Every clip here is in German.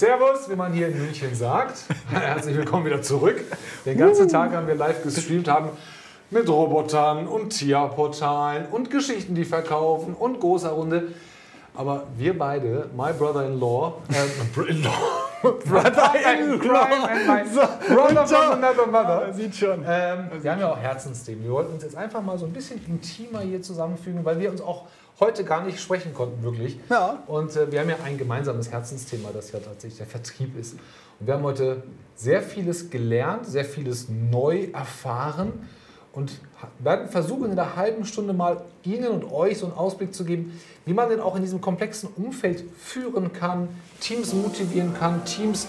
Servus, wie man hier in München sagt. Herzlich willkommen wieder zurück. Den ganzen Tag haben wir live gestreamt, haben mit Robotern und Tierportalen und Geschichten, die verkaufen und großer Runde. Aber wir beide, my brother-in-law, äh, in-law, Brother-in-law. and my brother from another mother. Sieht schon. Ähm, wir haben ja auch Herzensthemen. Wir wollten uns jetzt einfach mal so ein bisschen intimer hier zusammenfügen, weil wir uns auch heute gar nicht sprechen konnten, wirklich. Ja. Und äh, wir haben ja ein gemeinsames Herzensthema, das ja tatsächlich der Vertrieb ist. Und wir haben heute sehr vieles gelernt, sehr vieles neu erfahren und werden versuchen, in einer halben Stunde mal Ihnen und euch so einen Ausblick zu geben, wie man denn auch in diesem komplexen Umfeld führen kann, Teams motivieren kann, Teams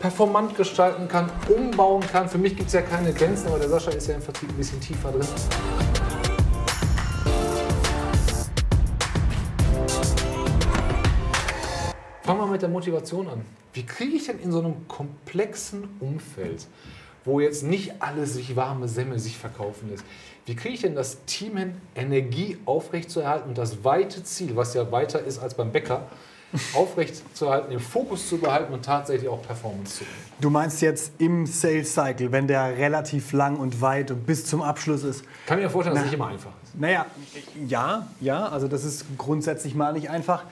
performant gestalten kann, umbauen kann. Für mich gibt es ja keine Grenzen, aber der Sascha ist ja im Vertrieb ein bisschen tiefer drin. Mit der Motivation an. Wie kriege ich denn in so einem komplexen Umfeld, wo jetzt nicht alles sich warme Semmel sich verkaufen lässt, wie kriege ich denn das Team hin, Energie aufrechtzuerhalten und das weite Ziel, was ja weiter ist als beim Bäcker, aufrechtzuerhalten, den Fokus zu behalten und tatsächlich auch Performance zu bringen? Du meinst jetzt im Sales Cycle, wenn der relativ lang und weit und bis zum Abschluss ist. Kann mir vorstellen, dass es nicht immer einfach ist. Naja, ja, ja, also das ist grundsätzlich mal nicht einfach.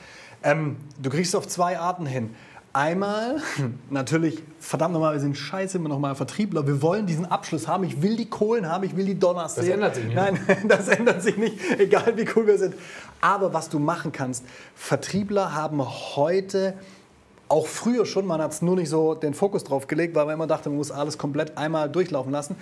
Ähm, du kriegst es auf zwei Arten hin. Einmal, natürlich, verdammt nochmal, wir sind scheiße immer nochmal Vertriebler. Wir wollen diesen Abschluss haben. Ich will die Kohlen haben, ich will die Donners Das sehen. ändert sich nicht. Nein, das ändert sich nicht, egal wie cool wir sind. Aber was du machen kannst, Vertriebler haben heute auch früher schon, man hat es nur nicht so den Fokus drauf gelegt, weil man immer dachte, man muss alles komplett einmal durchlaufen lassen.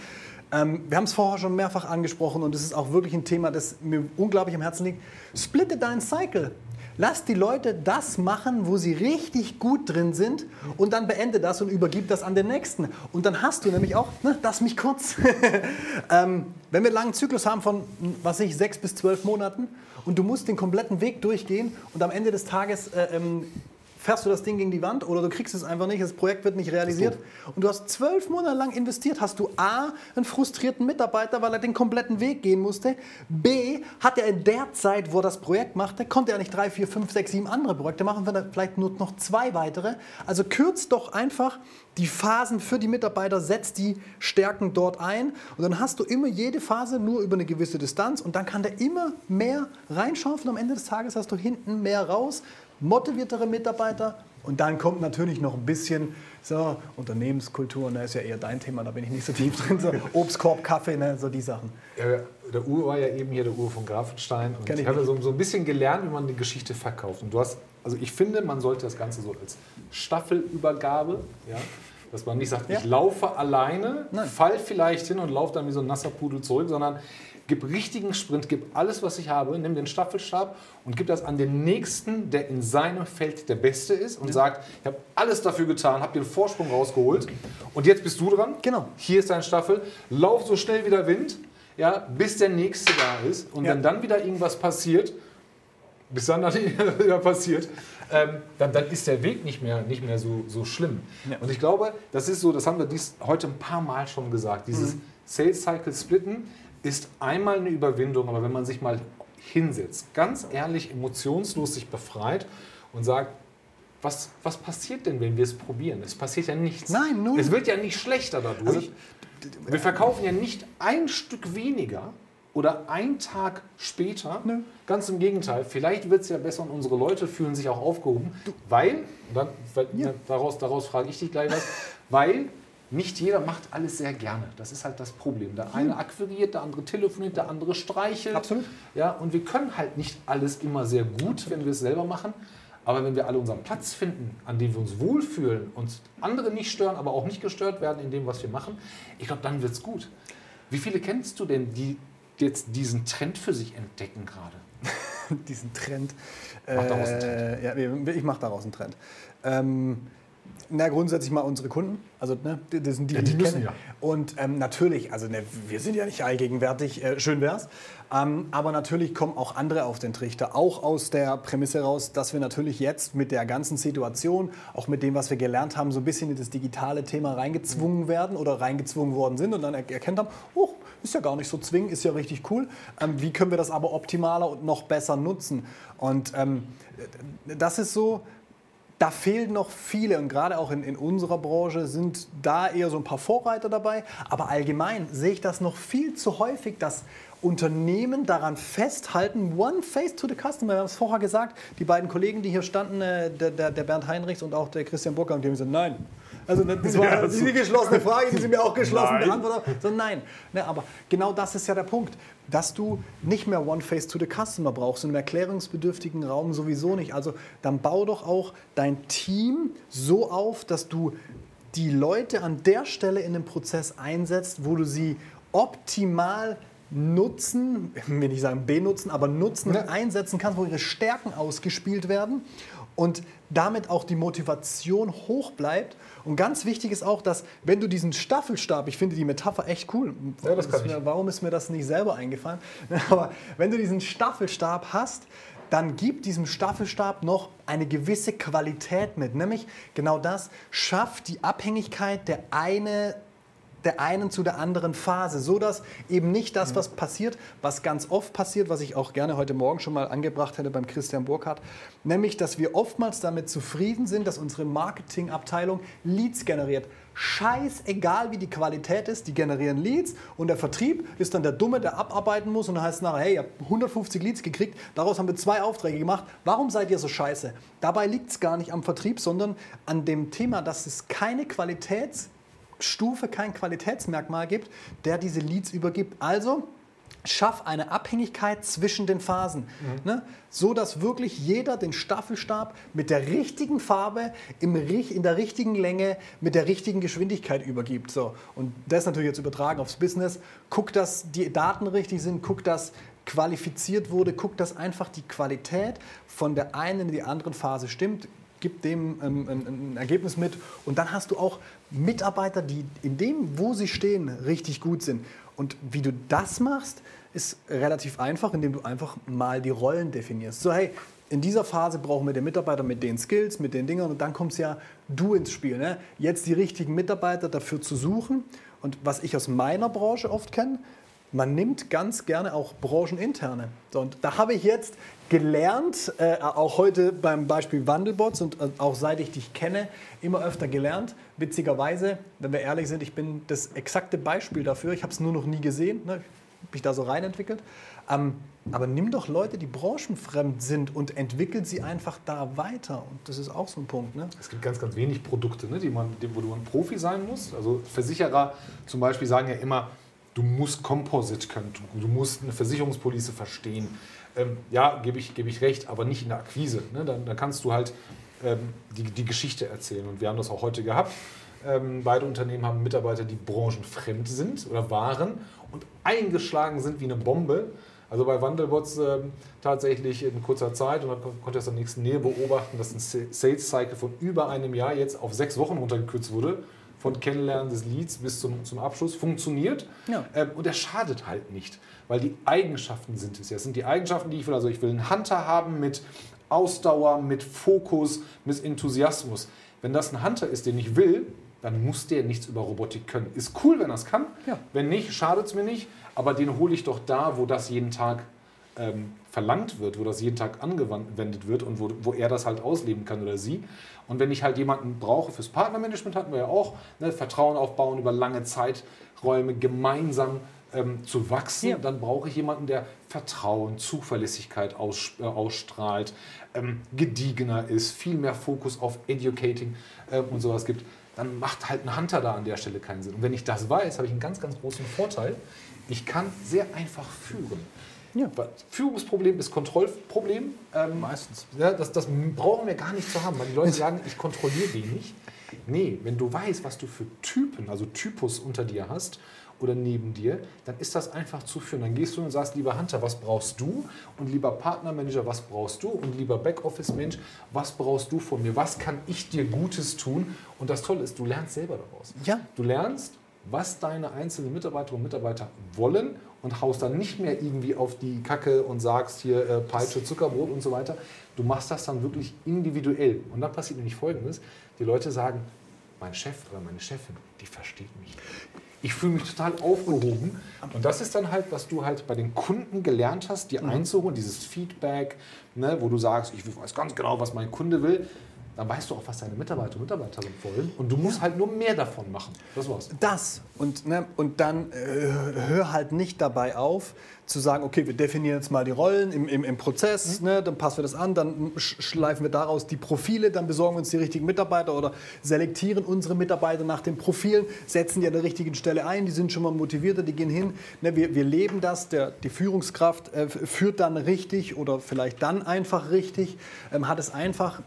Ähm, wir haben es vorher schon mehrfach angesprochen und es ist auch wirklich ein Thema, das mir unglaublich am Herzen liegt. Splitte deinen Cycle. Lass die Leute das machen, wo sie richtig gut drin sind und dann beende das und übergib das an den Nächsten. Und dann hast du nämlich auch, ne, lass mich kurz, ähm, wenn wir einen langen Zyklus haben von, was ich, sechs bis zwölf Monaten und du musst den kompletten Weg durchgehen und am Ende des Tages äh, ähm, fährst du das Ding gegen die Wand oder du kriegst es einfach nicht, das Projekt wird nicht realisiert und du hast zwölf Monate lang investiert, hast du A, einen frustrierten Mitarbeiter, weil er den kompletten Weg gehen musste, B, hat er in der Zeit, wo er das Projekt machte, konnte er nicht drei, vier, fünf, sechs, sieben andere Projekte machen, vielleicht nur noch zwei weitere. Also kürzt doch einfach die Phasen für die Mitarbeiter, setzt die Stärken dort ein und dann hast du immer jede Phase nur über eine gewisse Distanz und dann kann der immer mehr reinschaufeln. Am Ende des Tages hast du hinten mehr raus, motiviertere Mitarbeiter und dann kommt natürlich noch ein bisschen so Unternehmenskultur, und da ist ja eher dein Thema, da bin ich nicht so tief drin, so Obstkorb, Kaffee, ne, so die Sachen. Ja, der Uwe war ja eben hier, der Uwe von Grafenstein. Und Kenn ich ich habe so, so ein bisschen gelernt, wie man die Geschichte verkauft. Und du hast, also ich finde, man sollte das Ganze so als Staffelübergabe, ja, dass man nicht sagt, Ja. ich laufe alleine, Nein. fall vielleicht hin und laufe dann wie so ein nasser Pudel zurück, sondern gib richtigen Sprint, gib alles, was ich habe, nimm den Staffelstab und gib das an den Nächsten, der in seinem Feld der Beste ist und sagt, ich habe alles dafür getan, habe den Vorsprung rausgeholt und jetzt bist du dran. Genau. Hier ist dein Staffel, lauf so schnell wie der Wind, ja, bis der Nächste da ist. Und Ja. wenn dann wieder irgendwas passiert, bis dann dann wieder passiert, ähm, dann, dann ist der Weg nicht mehr, nicht mehr so, so schlimm. Ja. Und ich glaube, das ist so, das haben wir dies heute ein paar Mal schon gesagt, dieses Mhm. Sales Cycle Splitten ist einmal eine Überwindung, aber wenn man sich mal hinsetzt, ganz ehrlich, emotionslos sich befreit und sagt, was, was passiert denn, wenn wir es probieren? Es passiert ja nichts. Nein, null. Es wird ja nicht schlechter dadurch. Also, wir verkaufen ja nicht ein Stück weniger oder ein Tag später. Nö. Ganz im Gegenteil. Vielleicht wird es ja besser und unsere Leute fühlen sich auch aufgehoben, weil, und dann, weil Ja. daraus, daraus frage ich dich gleich was, weil nicht jeder macht alles sehr gerne. Das ist halt das Problem. Der eine akquiriert, der andere telefoniert, der andere streichelt. Absolut. Ja, und wir können halt nicht alles immer sehr gut, wenn wir es selber machen. Aber wenn wir alle unseren Platz finden, an dem wir uns wohlfühlen, uns andere nicht stören, aber auch nicht gestört werden in dem, was wir machen, ich glaube, dann wird es gut. Wie viele kennst du denn, die jetzt diesen Trend für sich entdecken gerade? diesen Trend. Mach daraus einen Äh, ja, ich mache daraus einen Trend. Ähm, na, grundsätzlich mal unsere Kunden. Also, ne, das sind die, Ja, die die ich müssen kenne. ja. Und ähm, natürlich, also ne, wir sind ja nicht allgegenwärtig, äh, schön wär's. Ähm, aber natürlich kommen auch andere auf den Trichter. Auch aus der Prämisse raus, dass wir natürlich jetzt mit der ganzen Situation, auch mit dem, was wir gelernt haben, so ein bisschen in das digitale Thema reingezwungen werden oder reingezwungen worden sind und dann er erkennt haben, oh, ist ja gar nicht so zwingend, ist ja richtig cool. Ähm, wie können wir das aber optimaler und noch besser nutzen? Und ähm, das ist so, da fehlen noch viele und gerade auch in, in unserer Branche sind da eher so ein paar Vorreiter dabei. Aber allgemein sehe ich das noch viel zu häufig, dass Unternehmen daran festhalten, one face to the customer. Wir haben es vorher gesagt, die beiden Kollegen, die hier standen, äh, der, der, der Bernd Heinrichs und auch der Christian Burger, und die haben gesagt, nein, also das war ja, die geschlossene Frage, die Sie mir auch geschlossen beantwortet haben. So, nein. Ne, aber genau das ist ja der Punkt, dass du nicht mehr One Face to the Customer brauchst, im erklärungsbedürftigen Raum sowieso nicht. Also dann bau doch auch dein Team so auf, dass du die Leute an der Stelle in den Prozess einsetzt, wo du sie optimal nutzen, will ich sagen benutzen, aber nutzen, ja. einsetzen kannst, wo ihre Stärken ausgespielt werden und damit auch die Motivation hoch bleibt. Und ganz wichtig ist auch, dass wenn du diesen Staffelstab, ich finde die Metapher echt cool, ja, ist mir, warum ist mir das nicht selber eingefallen? Aber wenn du diesen Staffelstab hast, dann gib diesem Staffelstab noch eine gewisse Qualität mit. Nämlich genau das, schafft die Abhängigkeit der eine der einen zu der anderen Phase, so dass eben nicht das, was passiert, was ganz oft passiert, was ich auch gerne heute Morgen schon mal angebracht hätte beim Christian Burkhardt, nämlich, dass wir oftmals damit zufrieden sind, dass unsere Marketingabteilung Leads generiert. Scheißegal, wie die Qualität ist, die generieren Leads und der Vertrieb ist dann der Dumme, der abarbeiten muss und dann heißt es nachher, hey, ihr habt 150 Leads gekriegt, daraus haben wir zwei Aufträge gemacht, warum seid ihr so scheiße? Dabei liegt es gar nicht am Vertrieb, sondern an dem Thema, dass es keine Qualitäts- Stufe kein Qualitätsmerkmal gibt, der diese Leads übergibt. Also schaff eine Abhängigkeit zwischen den Phasen, mhm. ne? so dass wirklich jeder den Staffelstab mit der richtigen Farbe, im, in der richtigen Länge, mit der richtigen Geschwindigkeit übergibt. So. Und das natürlich jetzt übertragen aufs Business. Guck, dass die Daten richtig sind, guck, dass qualifiziert wurde, guck, dass einfach die Qualität von der einen in die andere Phase stimmt gibt dem ähm, ein, ein, Ergebnis mit und dann hast du auch Mitarbeiter, die in dem, wo sie stehen, richtig gut sind. Und wie du das machst, ist relativ einfach, indem du einfach mal die Rollen definierst. So, hey, in dieser Phase brauchen wir den Mitarbeiter mit den Skills, mit den Dingen und dann kommst ja du ins Spiel. Ne? Jetzt die richtigen Mitarbeiter dafür zu suchen. Und was ich aus meiner Branche oft kenne, man nimmt ganz gerne auch brancheninterne. Und da habe ich jetzt gelernt, äh, auch heute beim Beispiel Wandelbots und äh, auch seit ich dich kenne, immer öfter gelernt. Witzigerweise, wenn wir ehrlich sind, ich bin das exakte Beispiel dafür. Ich habe es nur noch nie gesehen, ne? mich da so reinentwickelt. Ähm, aber nimm doch Leute, die branchenfremd sind und entwickel sie einfach da weiter. Und das ist auch so ein Punkt. Ne? Es gibt ganz, ganz wenig Produkte, ne, die man, wo du ein Profi sein musst. Also Versicherer zum Beispiel sagen ja immer, du musst Composite können, du, musst eine Versicherungspolice verstehen. Ähm, ja, gebe ich, geb ich recht, aber nicht in der Akquise. Ne? Da, da kannst du halt ähm, die, die Geschichte erzählen. Und wir haben das auch heute gehabt. Ähm, beide Unternehmen haben Mitarbeiter, die branchenfremd sind oder waren und eingeschlagen sind wie eine Bombe. Also bei Wandelbots äh, tatsächlich in kurzer Zeit und man konnte es in der nächsten Nähe beobachten, dass ein Sales Cycle von über einem Jahr jetzt auf sechs Wochen runtergekürzt wurde von Kennenlernen des Leads bis zum, zum Abschluss funktioniert. Ja. Ähm, und er schadet halt nicht, weil die Eigenschaften sind es ja. Es sind die Eigenschaften, die ich will. Also ich will einen Hunter haben mit Ausdauer, mit Fokus, mit Enthusiasmus. Wenn das ein Hunter ist, den ich will, dann muss der nichts über Robotik können. Ist cool, wenn er es kann. Ja. Wenn nicht, schadet es mir nicht. Aber den hole ich doch da, wo das jeden Tag ähm, verlangt wird, wo das jeden Tag angewendet wird und wo, wo er das halt ausleben kann oder sie. Und wenn ich halt jemanden brauche fürs Partnermanagement, hatten wir ja auch, ne, Vertrauen aufbauen über lange Zeiträume, gemeinsam ähm, zu wachsen, ja. dann brauche ich jemanden, der Vertrauen, Zuverlässigkeit aus, äh, ausstrahlt, ähm, gediegener ist, viel mehr Fokus auf Educating äh, und sowas gibt. Dann macht halt ein Hunter da an der Stelle keinen Sinn. Und wenn ich das weiß, habe ich einen ganz, ganz großen Vorteil. Ich kann sehr einfach führen. Ja. Führungsproblem ist Kontrollproblem. Ähm, Meistens. Ja, das, das brauchen wir gar nicht zu haben, weil die Leute sagen, ich kontrolliere wenig. Nee, wenn du weißt, was du für Typen, also Typus unter dir hast oder neben dir, dann ist das einfach zu führen. Dann gehst du und sagst, lieber Hunter, was brauchst du? Und lieber Partnermanager, was brauchst du? Und lieber Backoffice-Mensch, was brauchst du von mir? Was kann ich dir Gutes tun? Und das Tolle ist, du lernst selber daraus. Ja. Du lernst, was deine einzelnen Mitarbeiterinnen und Mitarbeiter wollen und haust dann nicht mehr irgendwie auf die Kacke und sagst hier äh, Peitsche, Zuckerbrot und so weiter. Du machst das dann wirklich individuell. Und dann passiert nämlich Folgendes. Die Leute sagen, mein Chef oder meine Chefin, die versteht mich. Ich fühle mich total aufgehoben. Und das ist dann halt, was du halt bei den Kunden gelernt hast, dir mhm. einzuholen, dieses Feedback, ne, wo du sagst, ich weiß ganz genau, was mein Kunde will. Dann weißt du auch, was deine Mitarbeiter und Mitarbeiterinnen wollen. Und du musst halt nur mehr davon machen. Das war's. Das. Und, ne, und dann äh, hör halt nicht dabei auf, zu sagen, okay, wir definieren jetzt mal die Rollen im, im, im Prozess, mhm. ne, dann passen wir das an, dann schleifen wir daraus die Profile, dann besorgen wir uns die richtigen Mitarbeiter oder selektieren unsere Mitarbeiter nach den Profilen, setzen die an der richtigen Stelle ein, die sind schon mal motivierter, die gehen hin. Ne, wir, wir leben das, der, die Führungskraft äh, führt dann richtig oder vielleicht dann einfach richtig, ähm, hat es einfach,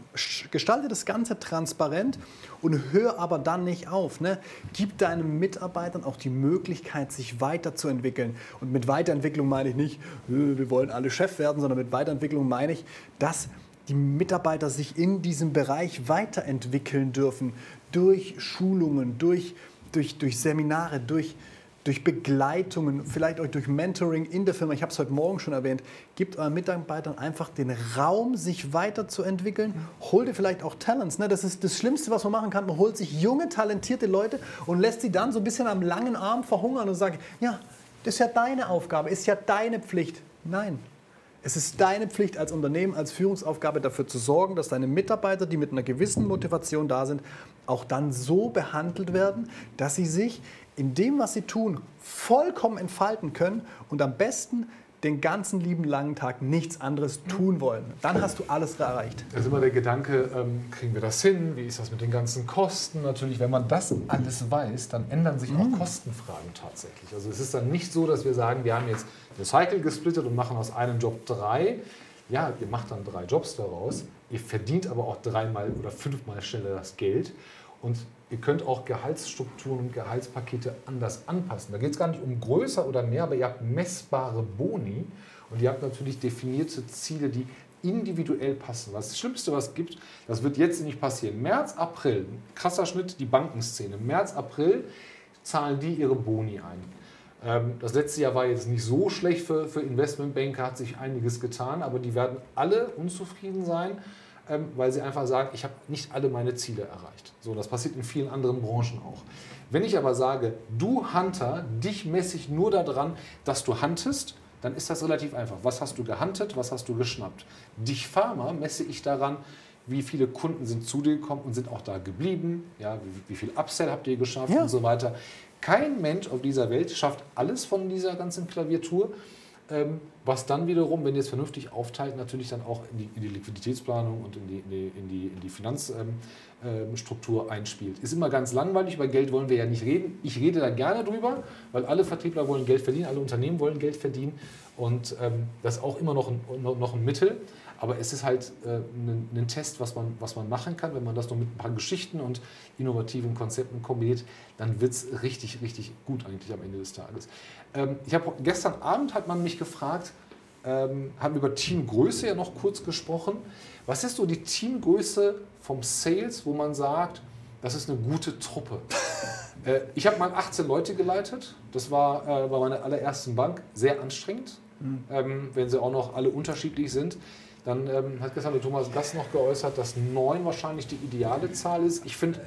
gestaltet das Ganze transparent und hör aber dann nicht auf. Ne? Gib deinen Mitarbeitern auch die Möglichkeit, sich weiterzuentwickeln. Und mit Weiterentwicklung meine ich nicht, wir wollen alle Chef werden, sondern mit Weiterentwicklung meine ich, dass die Mitarbeiter sich in diesem Bereich weiterentwickeln dürfen. Durch Schulungen, durch, durch, durch Seminare, durch, durch Begleitungen, vielleicht auch durch Mentoring in der Firma, ich habe es heute Morgen schon erwähnt, gibt euren Mitarbeitern einfach den Raum, sich weiterzuentwickeln. Holt ihr vielleicht auch Talents. Ne? Das ist das Schlimmste, was man machen kann. Man holt sich junge, talentierte Leute und lässt sie dann so ein bisschen am langen Arm verhungern und sagt, ja, das ist ja deine Aufgabe, ist ja deine Pflicht. Nein, es ist deine Pflicht als Unternehmen, als Führungsaufgabe dafür zu sorgen, dass deine Mitarbeiter, die mit einer gewissen Motivation da sind, auch dann so behandelt werden, dass sie sich in dem, was sie tun, vollkommen entfalten können und am besten den ganzen lieben langen Tag nichts anderes tun wollen. Dann hast du alles erreicht. Da ist immer der Gedanke, ähm, kriegen wir das hin? Wie ist das mit den ganzen Kosten? Natürlich, wenn man das alles weiß, dann ändern sich auch mhm. Kostenfragen tatsächlich. Also es ist dann nicht so, dass wir sagen, wir haben jetzt eine Cycle gesplittet und machen aus einem Job drei. Ja, ihr macht dann drei Jobs daraus. Ihr verdient aber auch dreimal oder fünfmal schneller das Geld. Und ihr könnt auch Gehaltsstrukturen und Gehaltspakete anders anpassen. Da geht es gar nicht um größer oder mehr, aber ihr habt messbare Boni und ihr habt natürlich definierte Ziele, die individuell passen. Was das Schlimmste, was es gibt, das wird jetzt nicht passieren. März, April, krasser Schnitt, die Bankenszene. März, April zahlen die ihre Boni ein. Ähm, das letzte Jahr war jetzt nicht so schlecht für, für Investmentbanker, hat sich einiges getan, aber die werden alle unzufrieden sein ähm, weil sie einfach sagen, ich habe nicht alle meine Ziele erreicht. So, das passiert in vielen anderen Branchen auch. Wenn ich aber sage, du Hunter, dich messe ich nur daran, dass du huntest, dann ist das relativ einfach. Was hast du gehuntet, was hast du geschnappt? Dich Farmer messe ich daran, wie viele Kunden sind zu dir gekommen und sind auch da geblieben, ja, wie, wie viel Upsell habt ihr geschafft ja. und so weiter. Kein Mensch auf dieser Welt schafft alles von dieser ganzen Klaviatur. Ähm, was dann wiederum, wenn ihr es vernünftig aufteilt, natürlich dann auch in die, in die Liquiditätsplanung und in die, in die, in die, in die Finanzstruktur ähm, ähm einspielt. Ist immer ganz langweilig, über Geld wollen wir ja nicht reden. Ich rede da gerne drüber, weil alle Vertriebler wollen Geld verdienen, alle Unternehmen wollen Geld verdienen und ähm, das ist auch immer noch ein, noch ein Mittel. Aber es ist halt äh, ein, ein, Test, was man, was man machen kann. Wenn man das noch mit ein paar Geschichten und innovativen Konzepten kombiniert, dann wird es richtig, richtig gut eigentlich am Ende des Tages. Ähm, ich habe gestern Abend hat man mich gefragt, ähm, haben über Teamgröße ja noch kurz gesprochen. Was ist so die Teamgröße vom Sales, wo man sagt, das ist eine gute Truppe? äh, ich habe mal 18 Leute geleitet. Das war äh, bei meiner allerersten Bank sehr anstrengend, mhm. ähm, wenn sie auch noch alle unterschiedlich sind. Dann ähm, hat gestern der Thomas Gass noch geäußert, dass neun wahrscheinlich die ideale Zahl ist. Ich finde.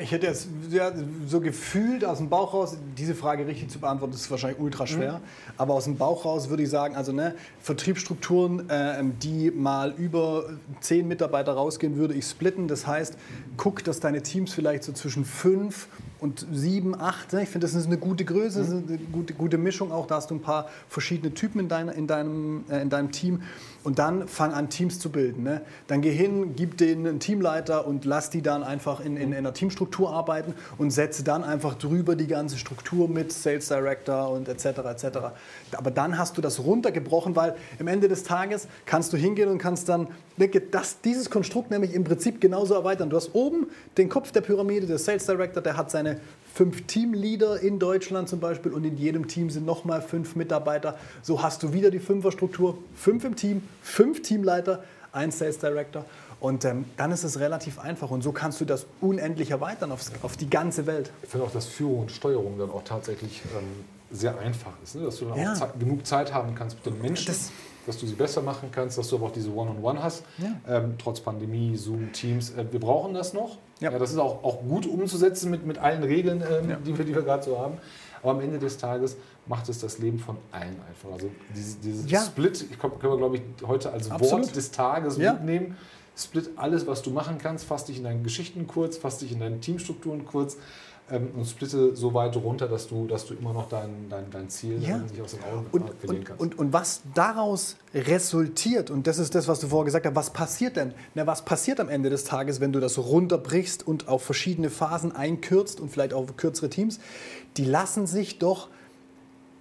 Ich hätte jetzt ja, so gefühlt aus dem Bauch raus, diese Frage richtig zu beantworten, ist wahrscheinlich ultra schwer. Mhm. Aber aus dem Bauch raus würde ich sagen, also ne, Vertriebsstrukturen, äh, die mal über zehn Mitarbeiter rausgehen, würde ich splitten. Das heißt, guck, dass deine Teams vielleicht so zwischen fünf und sieben, acht. Ne? Ich finde, das ist eine gute Größe, mhm. eine gute, gute Mischung auch. Da hast du ein paar verschiedene Typen in, deiner, in, deinem, äh, in deinem Team. Und dann fang an, Teams zu bilden. Ne? Dann geh hin, gib denen einen Teamleiter und lass die dann einfach in, in, in einer Teamstruktur arbeiten und setze dann einfach drüber die ganze Struktur mit Sales Director und etc. etc. Aber dann hast du das runtergebrochen, weil am Ende des Tages kannst du hingehen und kannst dann das, dieses Konstrukt nämlich im Prinzip genauso erweitern. Du hast oben den Kopf der Pyramide, der Sales Director, der hat seine fünf Teamleader in Deutschland zum Beispiel und in jedem Team sind nochmal fünf Mitarbeiter. So hast du wieder die Fünferstruktur, fünf im Team, fünf Teamleiter, ein Sales Director. Und ähm, dann ist es relativ einfach und so kannst du das unendlich erweitern aufs, auf die ganze Welt. Ich finde auch, dass Führung und Steuerung dann auch tatsächlich ähm, sehr einfach ist. Ne? Dass du dann ja. auch Zeit, genug Zeit haben kannst mit den Menschen. Das dass du sie besser machen kannst, dass du aber auch diese One-on-One -on -One hast, ja. ähm, trotz Pandemie, Zoom, Teams. Äh, wir brauchen das noch. Ja. ja. das ist auch, auch gut umzusetzen mit, mit allen Regeln, ähm, ja. die wir, die wir gerade so haben. Aber am Ende des Tages macht es das Leben von allen einfach. Also dieses, dieses Split, ich können wir glaube ich heute als Absolut. Wort des Tages mitnehmen. split alles, was du machen kannst, fass dich in deinen Geschichten kurz, fass dich in deinen Teamstrukturen kurz ähm, und splitte so weit runter, dass du, dass du immer noch dein, dein, dein Ziel Ja. nicht aus den Augen Und, verlieren und, kannst. und, und was daraus resultiert, und das ist das, was du vorher gesagt hast, was passiert denn? Na, was passiert am Ende des Tages, wenn du das runterbrichst und auf verschiedene Phasen einkürzt und vielleicht auf kürzere Teams? Die lassen sich doch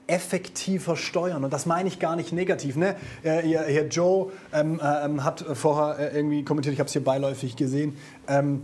effektiver steuern. Und das meine ich gar nicht negativ. Ne? Hier, hier Joe ähm, ähm, hat vorher äh, irgendwie kommentiert, ich habe es hier beiläufig gesehen, ähm,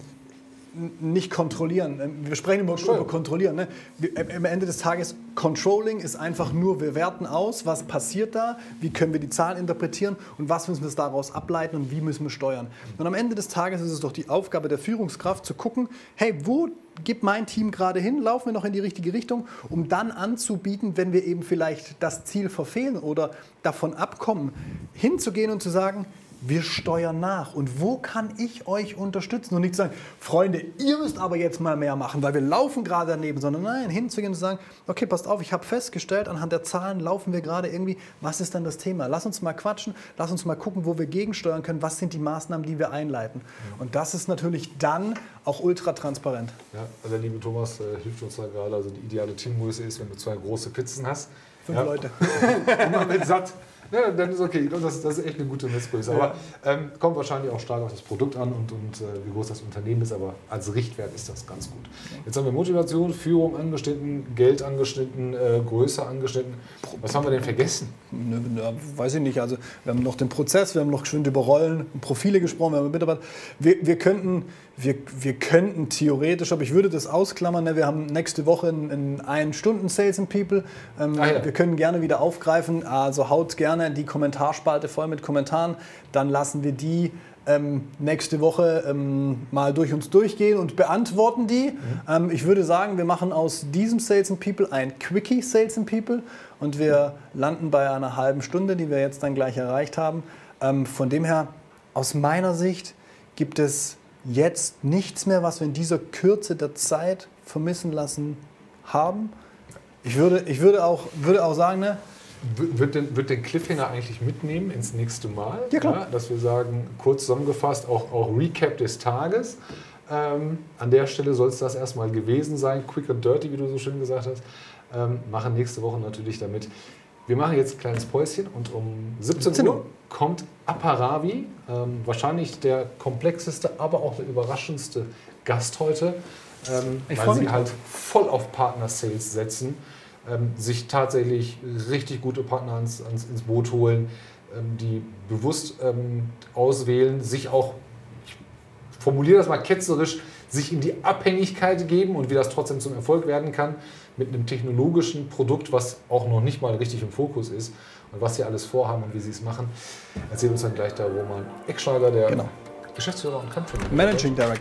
nicht kontrollieren. Ähm, Wir sprechen immer über kontrollieren. Ne? Äh, Am Ende des Tages, Controlling ist einfach nur, wir werten aus, was passiert da, wie können wir die Zahlen interpretieren und was müssen wir daraus ableiten und wie müssen wir steuern. Und am Ende des Tages ist es doch die Aufgabe der Führungskraft zu gucken, hey, wo gibt mein Team gerade hin, laufen wir noch in die richtige Richtung, um dann anzubieten, wenn wir eben vielleicht das Ziel verfehlen oder davon abkommen, hinzugehen und zu sagen, wir steuern nach. Und wo kann ich euch unterstützen? Und nicht zu sagen, Freunde, ihr müsst aber jetzt mal mehr machen, weil wir laufen gerade daneben, sondern nein, hinzugehen und zu sagen, okay, passt auf, ich habe festgestellt, anhand der Zahlen laufen wir gerade irgendwie, was ist dann das Thema? Lass uns mal quatschen, lass uns mal gucken, wo wir gegensteuern können, was sind die Maßnahmen, die wir einleiten. Und das ist natürlich dann auch ultra transparent. Ja, also der liebe Thomas äh, hilft uns da gerade. Also die ideale Teamgröße ist, wenn du zwei große Pizzen hast. Fünf ja, Leute. Man wird satt. Ja, dann ist okay. Und Das, das ist echt eine gute Messgröße. Aber ähm, kommt wahrscheinlich auch stark auf das Produkt an und, und äh, wie groß das Unternehmen ist. Aber als Richtwert ist das ganz gut. Jetzt haben wir Motivation, Führung angeschnitten, Geld angeschnitten, äh, Größe angeschnitten. Was haben wir denn vergessen? Nö, nö, weiß ich nicht. Also wir haben noch den Prozess, wir haben noch geschwind über Rollen und Profile gesprochen, wir haben Mitarbeiter. Wir, wir, könnten, wir, wir könnten theoretisch, aber ich würde das ausklammern. Ne? Wir haben nächste Woche in, in einen Stunden Sales and People. Ähm, Ah, ja. Wir können gerne wieder aufgreifen. Also haut gerne die Kommentarspalte voll mit Kommentaren. Dann lassen wir die ähm, nächste Woche ähm, mal durch uns durchgehen und beantworten die. Ähm, ich würde sagen, wir machen aus diesem Sales and People ein Quickie Sales and People und wir landen bei einer halben Stunde, die wir jetzt dann gleich erreicht haben. Ähm, von dem her, aus meiner Sicht gibt es jetzt nichts mehr, was wir in dieser Kürze der Zeit vermissen lassen haben. Ich würde, ich würde, auch, würde auch sagen, ne, Wird den, wird den Cliffhanger eigentlich mitnehmen ins nächste Mal? Ja, klar. dass wir sagen, kurz zusammengefasst, auch, auch Recap des Tages. Ähm, an der Stelle soll es das erstmal gewesen sein. Quick and dirty, wie du so schön gesagt hast. Ähm, machen nächste Woche natürlich damit. Wir machen jetzt ein kleines Päuschen und um 17 17 Uhr kommt Aparavi, ähm, wahrscheinlich der komplexeste, aber auch der überraschendste Gast heute, ähm, Ich weil sie halt voll auf Partner-Sales setzen, ähm, sich tatsächlich richtig gute Partner ans, ans, ins Boot holen, ähm, die bewusst ähm, auswählen, sich auch, ich formuliere das mal ketzerisch, sich in die Abhängigkeit geben und wie das trotzdem zum Erfolg werden kann mit einem technologischen Produkt, was auch noch nicht mal richtig im Fokus ist und was sie alles vorhaben und wie sie es machen. Erzählt uns dann gleich der Roman Eckschneider, der Genau. Geschäftsführer und Country Managing Director.